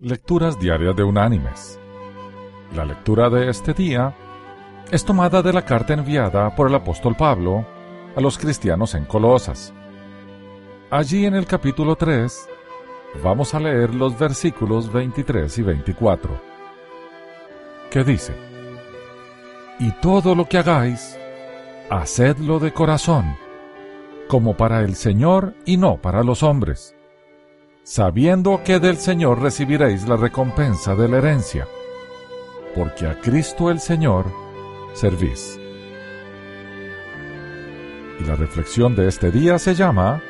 Lecturas Diarias de Unánimes. La lectura de este día es tomada de la carta enviada por el apóstol Pablo a los cristianos en Colosas. Allí en el capítulo 3 vamos a leer los versículos 23 y 24, que dice, Y todo lo que hagáis, hacedlo de corazón, como para el Señor y no para los hombres sabiendo que del Señor recibiréis la recompensa de la herencia, porque a Cristo el Señor servís. Y la reflexión de este día se llama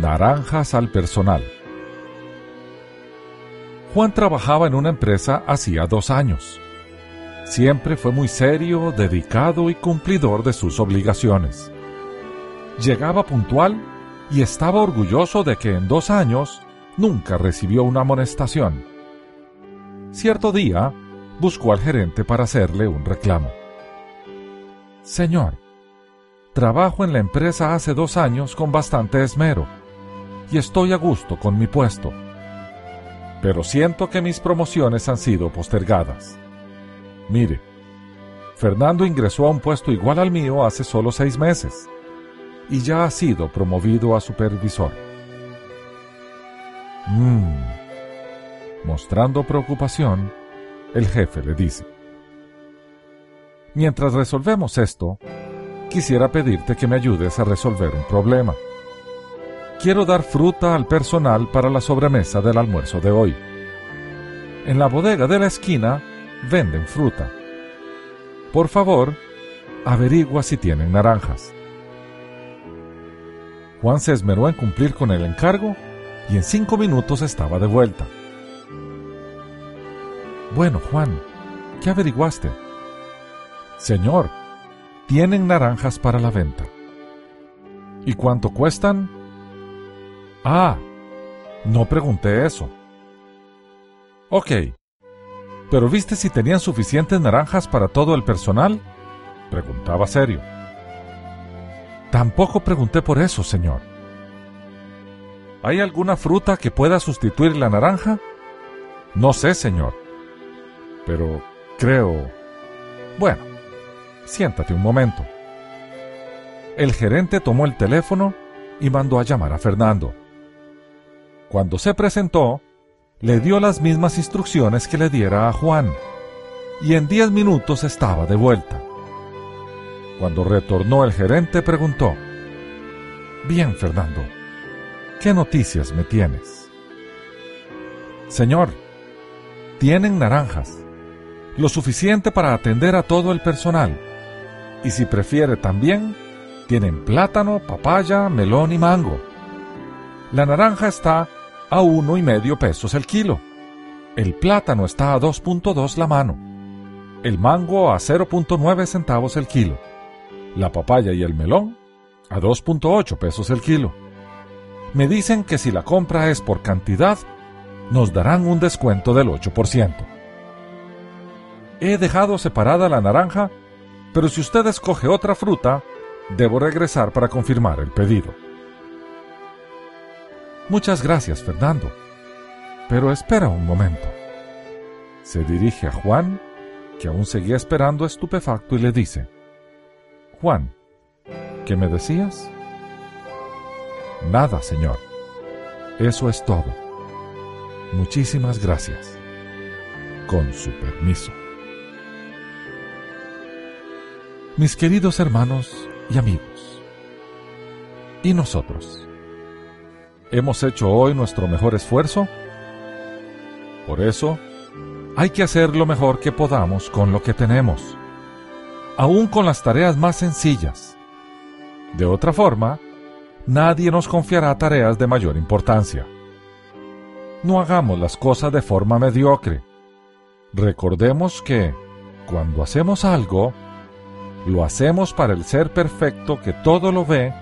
Naranjas al personal. Juan trabajaba en una empresa hacía dos años. Siempre fue muy serio, dedicado y cumplidor de sus obligaciones. Llegaba puntual y estaba orgulloso de que en dos años nunca recibió una amonestación. Cierto día, buscó al gerente para hacerle un reclamo. Señor, trabajo en la empresa hace dos años con bastante esmero y estoy a gusto con mi puesto. Pero siento que mis promociones han sido postergadas. Mire, Fernando ingresó a un puesto igual al mío hace solo seis meses y ya ha sido promovido a supervisor. Mmm. Mostrando preocupación, el jefe le dice, Mientras resolvemos esto, quisiera pedirte que me ayudes a resolver un problema. Quiero dar fruta al personal para la sobremesa del almuerzo de hoy. En la bodega de la esquina venden fruta. Por favor, averigua si tienen naranjas. Juan se esmeró en cumplir con el encargo y en cinco minutos estaba de vuelta. Bueno, Juan, ¿qué averiguaste? Señor, tienen naranjas para la venta. ¿Y cuánto cuestan? Ah, no pregunté eso. Ok, pero ¿viste si tenían suficientes naranjas para todo el personal? Preguntaba serio. Tampoco pregunté por eso, señor. ¿Hay alguna fruta que pueda sustituir la naranja? No sé, señor. Pero creo... Bueno, siéntate un momento. El gerente tomó el teléfono y mandó a llamar a Fernando. Cuando se presentó, le dio las mismas instrucciones que le diera a Juan, y en diez minutos estaba de vuelta. Cuando retornó el gerente preguntó, Bien, Fernando, ¿qué noticias me tienes? Señor, tienen naranjas, lo suficiente para atender a todo el personal, y si prefiere también, tienen plátano, papaya, melón y mango. La naranja está a uno y medio pesos el kilo. El plátano está a 2.2 la mano. El mango a 0.9 centavos el kilo la papaya y el melón a 2.8 pesos el kilo. Me dicen que si la compra es por cantidad, nos darán un descuento del 8%. He dejado separada la naranja, pero si usted escoge otra fruta, debo regresar para confirmar el pedido. Muchas gracias, Fernando. Pero espera un momento. Se dirige a Juan, que aún seguía esperando estupefacto, y le dice, Juan, ¿qué me decías? Nada, Señor. Eso es todo. Muchísimas gracias. Con su permiso. Mis queridos hermanos y amigos, ¿y nosotros? ¿Hemos hecho hoy nuestro mejor esfuerzo? Por eso, hay que hacer lo mejor que podamos con lo que tenemos aún con las tareas más sencillas. De otra forma, nadie nos confiará tareas de mayor importancia. No hagamos las cosas de forma mediocre. Recordemos que, cuando hacemos algo, lo hacemos para el ser perfecto que todo lo ve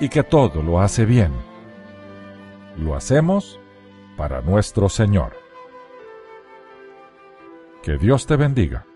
y que todo lo hace bien. Lo hacemos para nuestro Señor. Que Dios te bendiga.